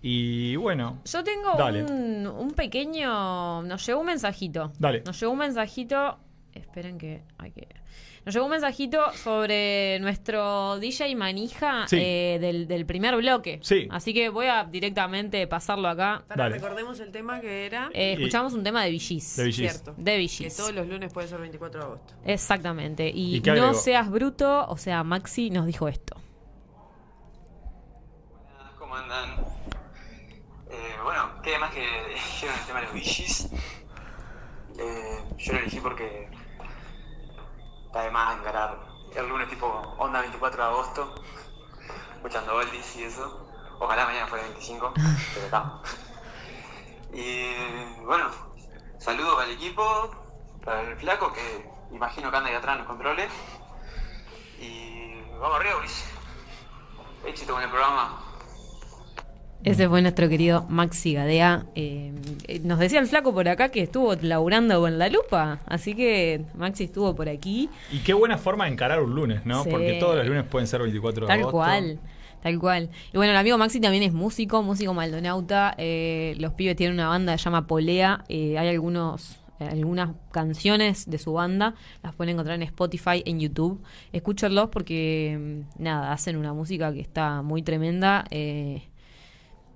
Y bueno, Yo tengo un, un pequeño. Nos llegó un mensajito. Dale. Nos llegó un mensajito. Esperen que. Hay que. Nos llegó un mensajito sobre nuestro DJ Manija Sí. eh, del, del primer bloque. Sí. Así que voy a directamente pasarlo acá. Para Dale. recordemos el tema que era. Eh, Y- escuchamos un tema de Villis. de Villis. De Que Villis. todos los lunes puede ser 24 de agosto. Exactamente. Y, ¿Y qué no seas bruto, o sea, Maxi nos dijo esto. ¿Cómo andan? Eh, bueno, qué más que eligieron el tema de los Billys. Eh, yo lo elegí porque está de más encarar el lunes tipo onda 24 de agosto, escuchando oldies y eso. Ojalá mañana fuera 25, pero está. Y bueno, saludos al equipo, para el flaco que imagino que anda ahí atrás en los controles. Y vamos arriba, Ulises. Éxito con el programa. Ese fue nuestro querido Maxi Gadea. Eh, eh, nos decía el flaco por acá que estuvo laburando con la lupa. Así que Maxi estuvo por aquí. y qué buena forma de encarar un lunes, ¿no? Sí. Porque todos los lunes pueden ser 24 de Tal agosto. cual. Tal cual. Y bueno, el amigo Maxi también es músico, músico maldonauta. Eh, los pibes tienen una banda que se llama Polea. Eh, hay algunos algunas canciones de su banda. Las pueden encontrar en Spotify, en YouTube. Escúchenlos porque, mm, nada, hacen una música que está muy tremenda. Eh,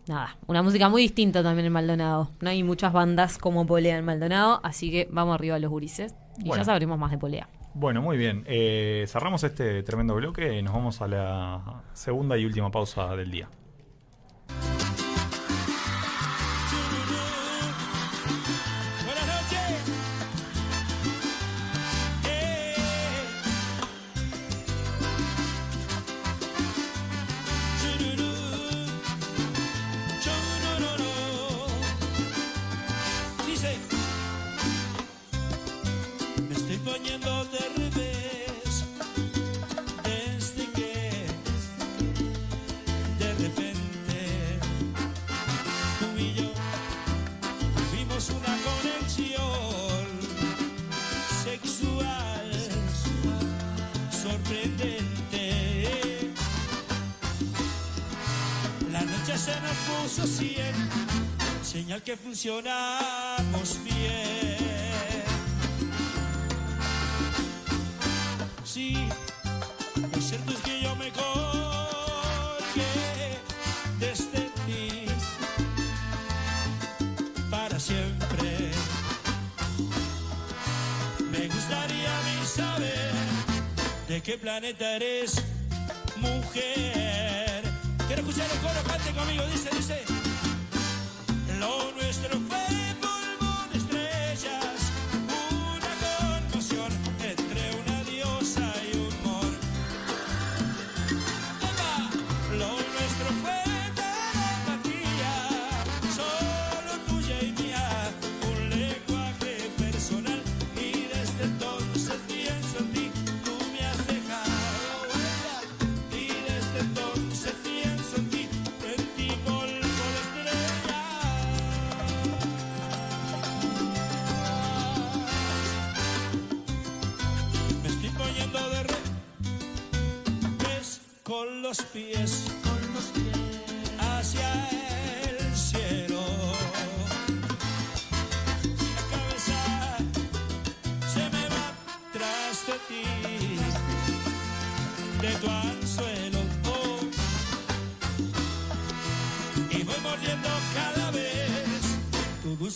nada, una música muy distinta también en Maldonado. No hay muchas bandas como Polea en Maldonado, así que vamos arriba a los gurises. Y Bueno. ya sabremos más de Polea. Bueno, muy bien. Eh, cerramos este tremendo bloque y nos vamos a la segunda y última pausa del día. Que funcionamos bien. Sí, lo cierto es que yo me colgué desde ti para siempre. Me gustaría saber de qué planeta eres, mujer.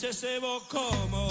Un cebo como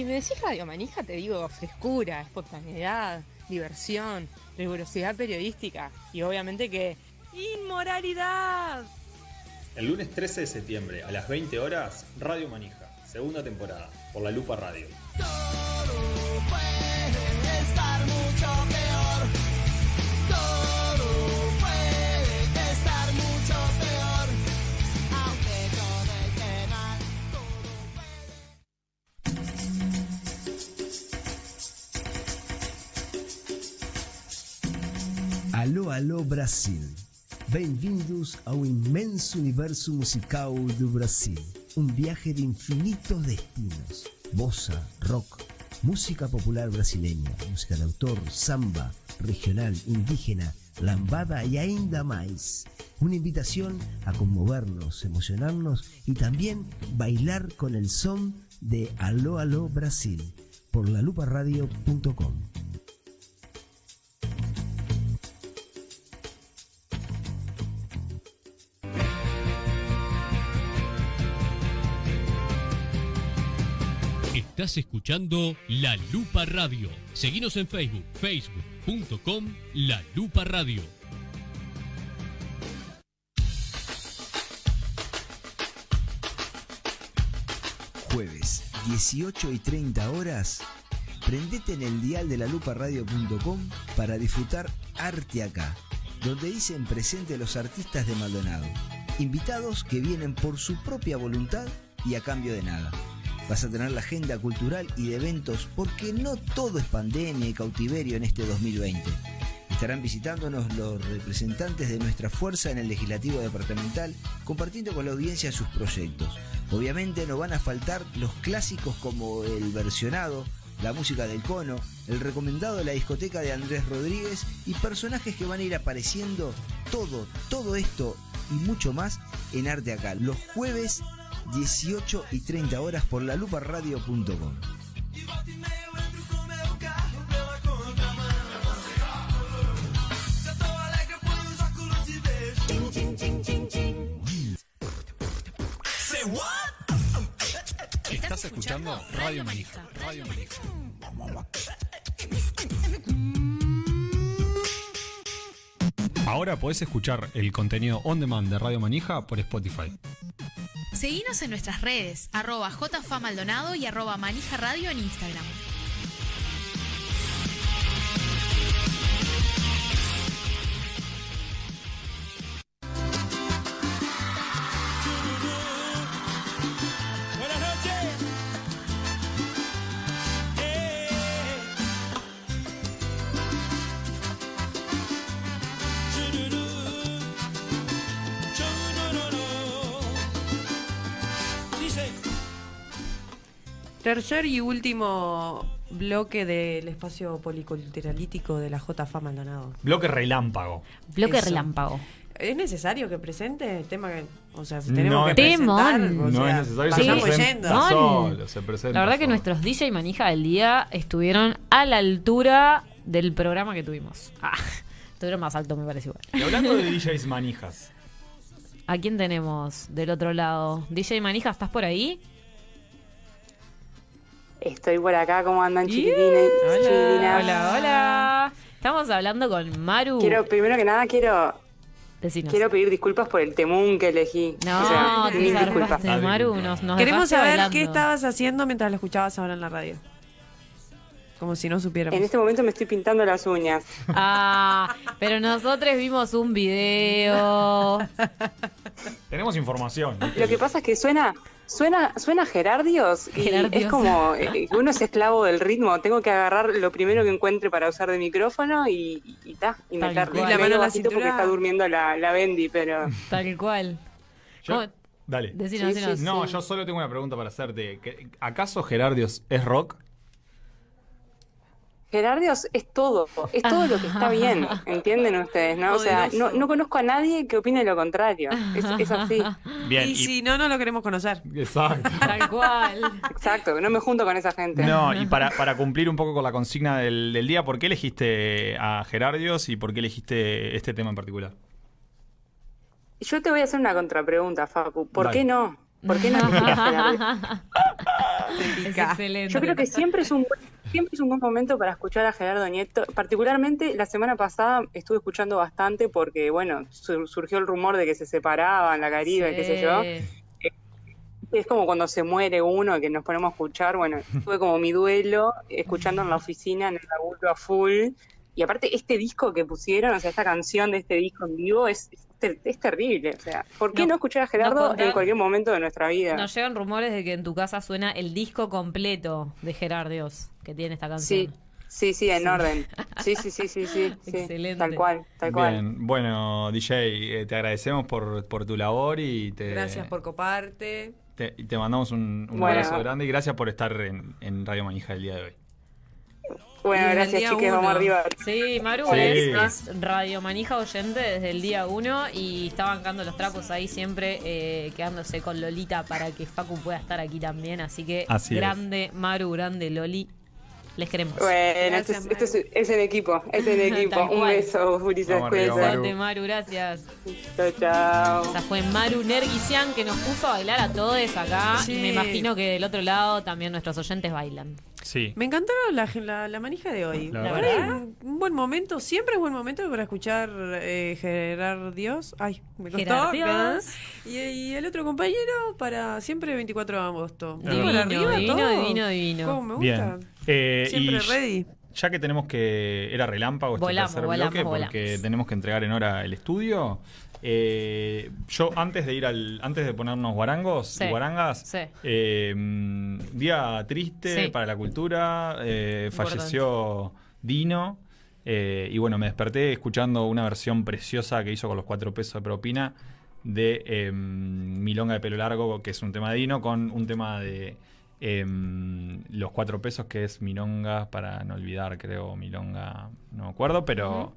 Si me decís Radio Manija, te digo frescura, espontaneidad, diversión, rigurosidad periodística y obviamente que inmoralidad. El lunes 13 de septiembre a las 20 horas, Radio Manija, segunda temporada, por la Lupa Radio. puede estar mucho peor. Alô, Brasil. Bem-vindos ao imenso universo musical do Brasil. Um viaje de infinitos destinos. Bossa, rock, música popular brasileña, música de autor, samba, regional, indígena, lambada e ainda mais. Una invitación a conmovernos, emocionarnos y también bailar con el son de Aló Aló Brasil por laluparadio.com. Estás escuchando La Lupa Radio. Seguinos en Facebook, facebook.com La Lupa Radio. Jueves, 18 y 30 horas, prendete en el dial de la radio.com para disfrutar Arte Acá, donde dicen presente los artistas de Maldonado. Invitados que vienen por su propia voluntad y a cambio de nada. Vas a tener la agenda cultural y de eventos porque no todo es pandemia y cautiverio en este 2020. Estarán visitándonos los representantes de nuestra fuerza en el legislativo departamental, compartiendo con la audiencia sus proyectos. Obviamente no van a faltar los clásicos como el versionado, la música del cono, el recomendado de la discoteca de Andrés Rodríguez y personajes que van a ir apareciendo todo, todo esto y mucho más en Arte Acá, los jueves 18 y 30 horas por la radio.com. Estás escuchando Radio Manija. Radio Manija. Ahora podés escuchar el contenido on demand de Radio Manija por Spotify. Seguinos en nuestras redes, arroba jfamaldonado y arroba manija radio en Instagram. Tercer y último bloque del espacio policulturalítico de la JFA Maldonado. Bloque relámpago. Bloque Eso. relámpago. ¿Es necesario que presente el tema que, o sea, si No tenemos que es- presentar, o No sea, es necesario, se presenta solo, se presenta La verdad que nuestros DJ manija del día estuvieron a la altura del programa que tuvimos. Ah, estuvieron más alto, me parece igual. Y hablando de DJs manijas, ¿A quién tenemos del otro lado? DJ Manija, ¿estás por ahí? Estoy por acá, ¿cómo andan chiquitines? chiquitinas? Hola, hola. Estamos hablando con Maru. Quiero, primero que nada, quiero, Decinos. quiero pedir disculpas por el temún que elegí. No, O sea, te disculpas. Maru. Nos, nos Queremos saber qué estabas haciendo mientras lo escuchabas ahora en la radio. Como si no supiéramos. En este momento me estoy pintando las uñas. Ah, pero nosotros vimos un video. tenemos información. Lo que pasa es que suena, suena, suena Gerardios y Gerardios. es como eh, que uno es esclavo del ritmo. Tengo que agarrar lo primero que encuentre para usar de micrófono y, y, y ta, y Tal meterle. cual. Y la mano en la bajito porque cintura. está durmiendo la, la Bendy, pero Tal cual. Dale. Decinos, Sí, decinos. sí, No, yo solo tengo una pregunta para hacerte. ¿Que- ¿Acaso Gerardios es rock? Gerardios es todo, es todo lo que está bien, ¿entienden ustedes? ¿no? O sea, no, conozco a nadie que opine lo contrario. Es, es así. Bien. y, si no, no lo queremos conocer. Exacto. Tal cual. Exacto, no me junto con esa gente. No, y para, para cumplir un poco con la consigna del, del día, ¿por qué elegiste a Gerardios y por qué elegiste este tema en particular? Yo te voy a hacer una contrapregunta, Facu. ¿Por Dale. qué no? ¿Por qué no es excelente. Yo creo que siempre es un buen, siempre es un buen momento para escuchar a Gerardo Nieto. Particularmente la semana pasada estuve escuchando bastante porque, bueno, sur- surgió el rumor de que se separaban, la Caribe, qué sé yo. Sí. Es como cuando se muere uno que nos ponemos a escuchar. Bueno, tuve como mi duelo escuchando en la oficina, en el laburo a full. Y aparte, este disco que pusieron, o sea, esta canción de este disco en vivo es, es, ter- es terrible. O sea, ¿por qué No- no, escuchar a Gerardo en cualquier momento de nuestra vida? Nos llegan rumores de que en tu casa suena el disco completo de Gerardios que tiene esta canción. Sí, sí, sí, en Sí. orden. Sí, sí, sí, sí, sí. sí. Excelente. Tal cual, tal cual. Bien, bueno, DJ, eh, te agradecemos por, por tu labor y te, Gracias por coparte. te, y te mandamos un, un Bueno. abrazo grande y gracias por estar en, en Radio Manija el día de hoy. Bueno, Desde el gracias, chiques, uno. vamos arriba. Sí, Maru Sí. Es, es Radio Manija oyente desde el día uno y está bancando los trapos ahí siempre eh, quedándose con Lolita para que Facu pueda estar aquí también. Así que Así es. grande Maru, grande Loli. Les queremos. Bueno, esto, es, esto es, es en equipo, es en equipo. Un cual. beso, Ulises. Maru. Gracias. Chao, chao. Esa fue Maru Nergisian que nos puso a bailar a todos acá. Sí. Y me imagino que del otro lado también nuestros oyentes bailan. Sí. Me encantó la, la, la manija de hoy. La verdad. un- buen momento, siempre es buen momento para escuchar eh, Gerard Dios. Ay, me costó. Y, y el otro compañero para siempre 24 de agosto. Divino, divino, todo. divino, divino. ¿Cómo me gusta? Bien. Eh, Siempre y ready. Ya que tenemos que. Era relámpago este Volamos, tercer volamos, bloque porque tenemos que entregar en hora el estudio. eh, yo antes de ir al. Antes de ponernos guarangos Sí, y guarangas. sí. eh, día triste Sí. para la cultura. eh, falleció Dino. y bueno, me desperté escuchando una versión preciosa que hizo con los cuatro pesos de propina de eh, Milonga de pelo largo, que es un tema de Dino, con un tema de eh, los cuatro pesos, que es Milonga, para no olvidar, creo, Milonga, no me acuerdo, pero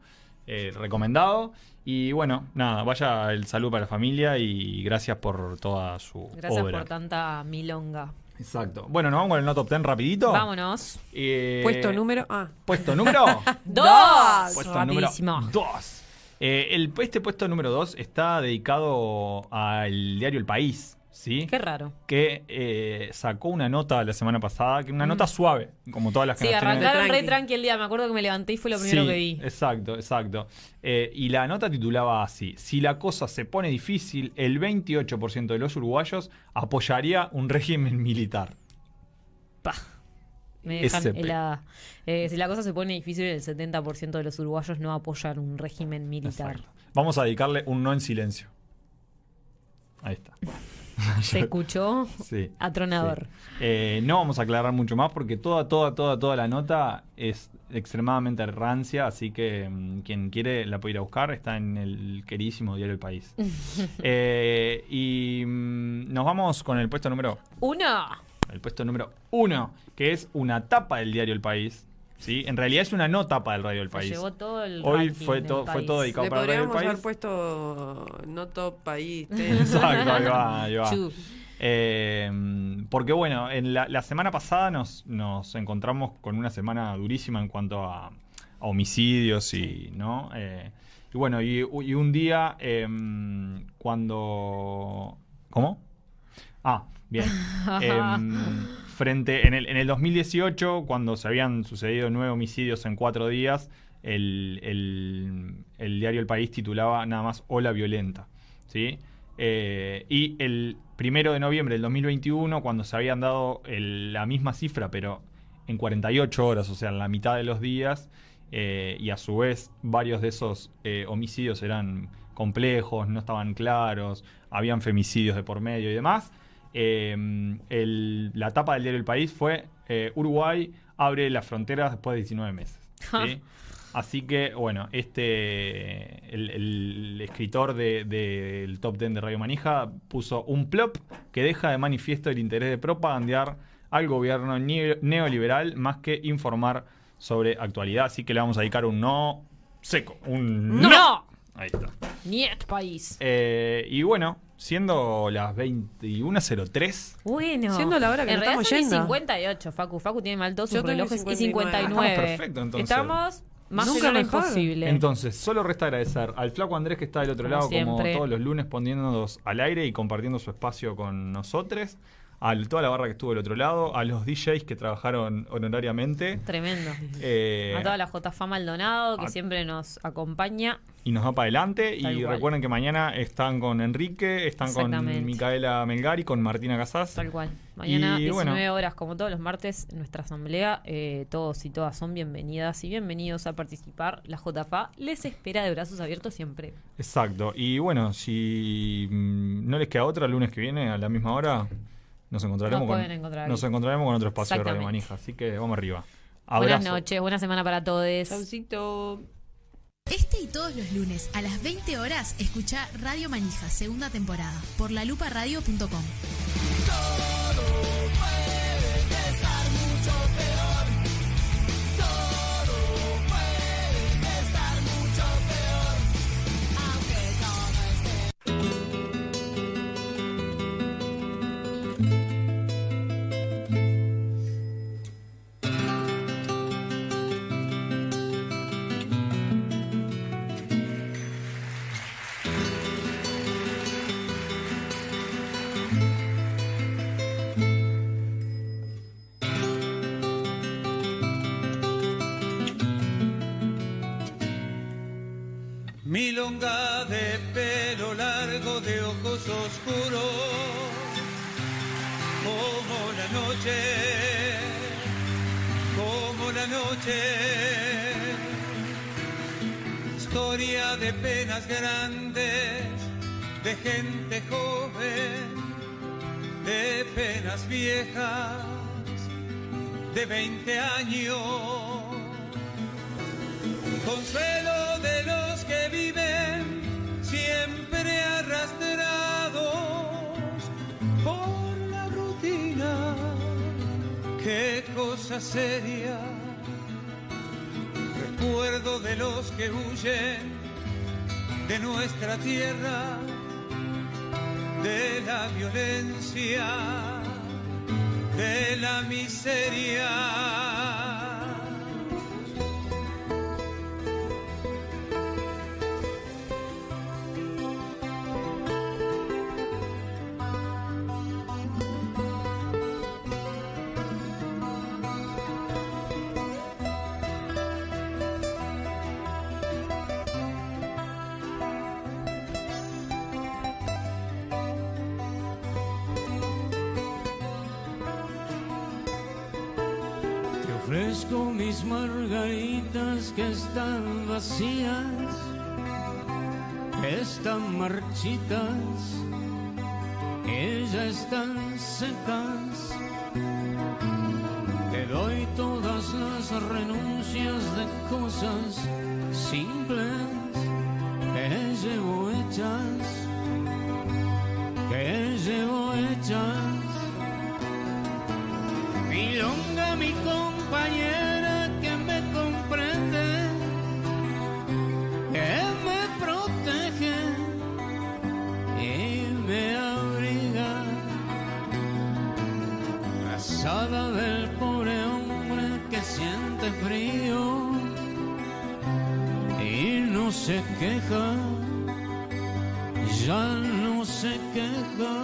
eh, recomendado. Y bueno, nada, vaya el saludo para la familia y gracias por toda su Gracias obra. por tanta milonga. Exacto. Bueno, nos vamos con el no top 10 rapidito. Vámonos. Eh, Puesto número. Ah. Puesto número ¡Dos! Puesto número Rapidísimo. 2. el, este puesto número 2 está dedicado al diario El País. ¿Sí? Qué raro. Que eh, sacó una nota la semana pasada, que una nota suave, como todas las que Mm. Sí, nos tienen- arrancaron re tranqui el día. Me acuerdo que me levanté y fue lo primero Sí, que vi. Exacto, exacto. Eh, y la nota titulaba así: Si la cosa se pone difícil, el 28% de los uruguayos apoyaría un régimen militar. Me dejan helada. Eh, si la cosa se pone difícil, el 70% de los uruguayos no apoyan un régimen militar. Vamos a dedicarle un no en silencio. Ahí está. Se escuchó Sí. atronador. Eh, no vamos a aclarar mucho más porque toda, toda, toda, toda la nota es extremadamente rancia, así que mm, quien quiere la puede ir a buscar, está en el queridísimo diario El País. Eh, y mm, nos vamos con el puesto número Uno. el puesto número uno, que es una tapa del diario El País. ¿Sí? En realidad es una no tapa del radio El Se País. llevó todo el Hoy fue, del todo fue país. todo dedicado Le para el radio El podríamos haber País. puesto no top país. Exacto, ahí va, ahí va. Eh, porque bueno, en la, la semana pasada nos, nos encontramos con una semana durísima en cuanto a, a homicidios y, ¿no? Eh, y bueno, y, y un día em, cuando... ¿Cómo? Ah, bien. Frente en el, en el 2018, cuando se habían sucedido nueve homicidios en cuatro días, el, el- diario El País titulaba nada más Ola Violenta. ¿sí? Eh, y el primero de noviembre del 2021, cuando se habían dado la misma cifra, pero en 48 horas, o sea, en la mitad de los días, eh, y a su vez varios de esos eh, homicidios eran complejos, no estaban claros, habían femicidios de por medio y demás. Eh, el- la tapa del diario El País fue eh, Uruguay abre las fronteras después de 19 meses. ¿sí? Así que, bueno, este el, el escritor de- del top 10 de Radio Manija puso un plop que deja de manifiesto el interés de propagandear al gobierno ne- neoliberal más que informar sobre actualidad. Así que le vamos a dedicar un no seco. Un no. ¡No! Ahí está. Niet país. Eh, y bueno, siendo las 21.03. Bueno. Siendo la hora que en nos realidad estamos son y yendo. 58, Facu. Facu tiene mal Yo sus relojes y 59. 59. Estamos perfecto, entonces. Estamos más Nunca que mejor. imposible. Entonces, solo resta agradecer al flaco Andrés que está del otro Como lado, siempre. como todos los lunes, poniéndonos al aire y compartiendo su espacio con nosotros. A toda la barra que estuvo del otro lado, a los DJs que trabajaron honorariamente. Tremendo. Eh, a toda la JFA Maldonado que a- siempre nos acompaña. y nos va para adelante. Tal Y cual. recuerden que mañana están con Enrique, están con. Micaela Melgari, con Martina Casas. Tal cual. Mañana, Y 19 bueno, horas, como todos los martes, nuestra asamblea. eh, todos y todas son bienvenidas y bienvenidos a participar. La JFA les espera de brazos abiertos siempre. exacto. Y bueno, si mm, no les queda otra, el lunes que viene a la misma hora, nos encontraremos, Nos con, encontrar nos encontraremos con otro espacio de Radio. Manija. Así que vamos arriba. Buenas noches, buena semana para todos. Chaucito. Este y todos los lunes a las 20 horas escucha Radio Manija, segunda temporada, por laluparadio.com. gente joven, de penas viejas, de 20 años. Consuelo de los que viven siempre arrastrados por la rutina. Qué cosa seria, recuerdo de los que huyen de nuestra tierra, la violencia, de la miseria. Mis margaritas que están vacías, que están marchitas, que están secas. Te doy todas las renuncias de cosas simples queja, ya no se queja.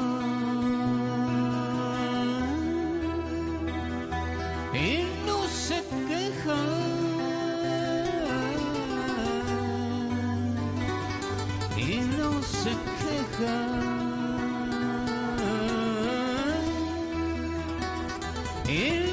y no se queja. Y no se queja. Y